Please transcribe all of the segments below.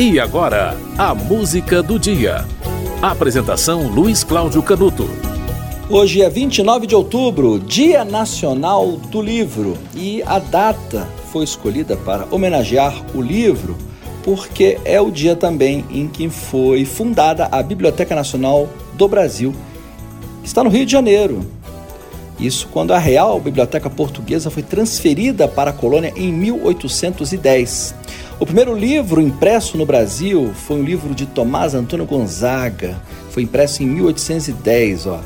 E agora, a música do dia. Apresentação Luiz Cláudio Canuto. Hoje é 29 de outubro, Dia Nacional do Livro, e a data foi escolhida para homenagear o livro porque é o dia também em que foi fundada a Biblioteca Nacional do Brasil, está no Rio de Janeiro. Isso quando a Real Biblioteca Portuguesa foi transferida para a colônia em 1810. O primeiro livro impresso no Brasil foi um livro de Tomás Antônio Gonzaga, foi impresso em 1810. Ó.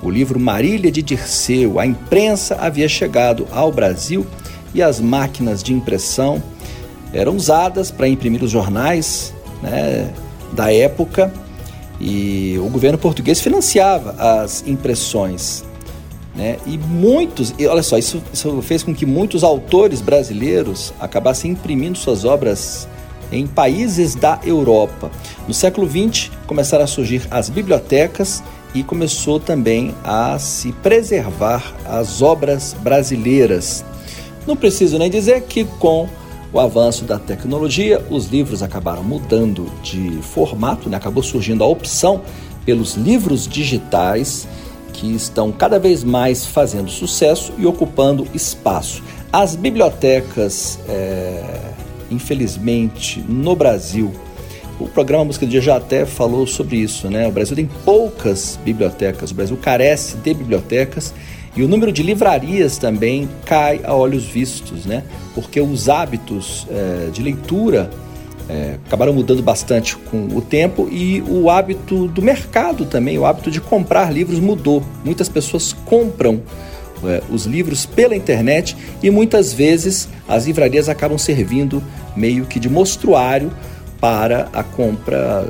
O livro Marília de Dirceu. A imprensa havia chegado ao Brasil e as máquinas de impressão eram usadas para imprimir os jornais né, da época e o governo português financiava as impressões. Né? E muitos, e olha só, isso, isso fez com que muitos autores brasileiros acabassem imprimindo suas obras em países da Europa. No século XX começaram a surgir as bibliotecas e começou também a se preservar as obras brasileiras. Não preciso nem dizer que com o avanço da tecnologia, os livros acabaram mudando de formato, né? acabou surgindo a opção pelos livros digitais que estão cada vez mais fazendo sucesso e ocupando espaço. As bibliotecas, é, infelizmente, no Brasil, o programa Música do Dia já até falou sobre isso, né? O Brasil tem poucas bibliotecas, o Brasil carece de bibliotecas e o número de livrarias também cai a olhos vistos, né? Porque os hábitos é, de leitura é, acabaram mudando bastante com o tempo e o hábito do mercado também, o hábito de comprar livros mudou. Muitas pessoas compram é, os livros pela internet e muitas vezes as livrarias acabam servindo meio que de mostruário para a compra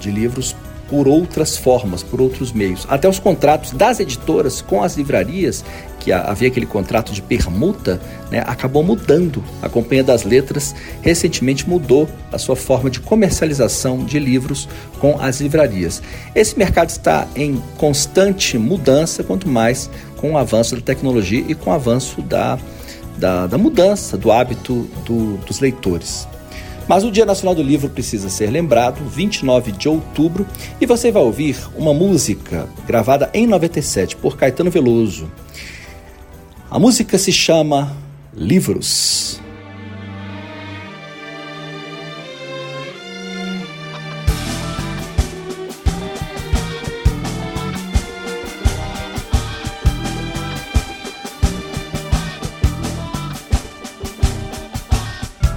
de livros por outras formas, por outros meios. Até os contratos das editoras com as livrarias, que havia aquele contrato de permuta, né, acabou mudando. A Companhia das Letras recentemente mudou a sua forma de comercialização de livros com as livrarias. Esse mercado está em constante mudança, quanto mais com o avanço da tecnologia e com o avanço da, da, da mudança do hábito do, dos leitores. Mas o Dia Nacional do Livro precisa ser lembrado, 29 de outubro, e você vai ouvir uma música gravada em 97 por Caetano Veloso. A música se chama Livros.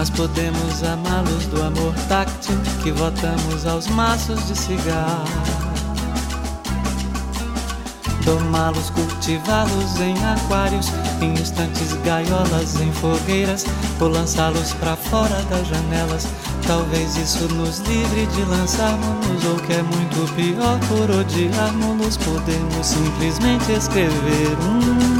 nós podemos amá-los do amor táctil que votamos aos maços de cigarro. Domá-los, cultivá-los em aquários, em estantes gaiolas, em fogueiras, ou lançá-los para fora das janelas. Talvez isso nos livre de lançarmos, ou que é muito pior, por odiarmos, podemos simplesmente escrever um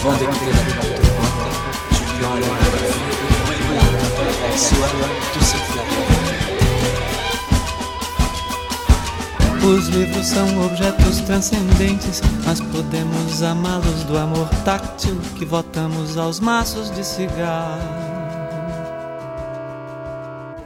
Tu Os livros são objetos transcendentes, mas podemos amá-los do amor táctil que votamos aos maços de cigarro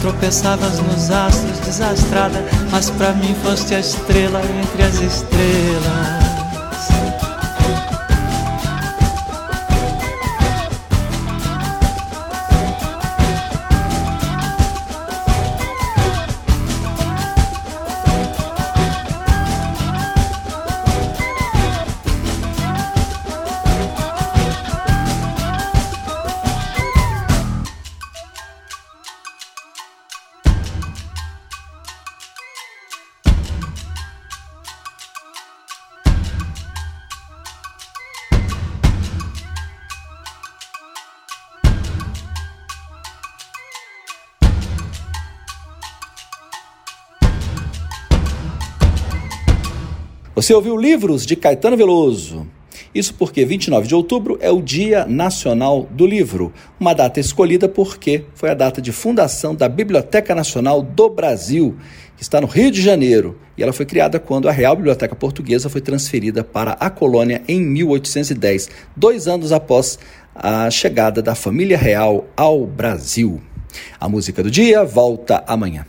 Tropeçavas nos astros, desastrada, mas para mim foste a estrela entre as estrelas. Você ouviu livros de Caetano Veloso. Isso porque 29 de outubro é o Dia Nacional do Livro, uma data escolhida porque foi a data de fundação da Biblioteca Nacional do Brasil, que está no Rio de Janeiro, e ela foi criada quando a Real Biblioteca Portuguesa foi transferida para a colônia em 1810, dois anos após a chegada da família real ao Brasil. A música do dia volta amanhã.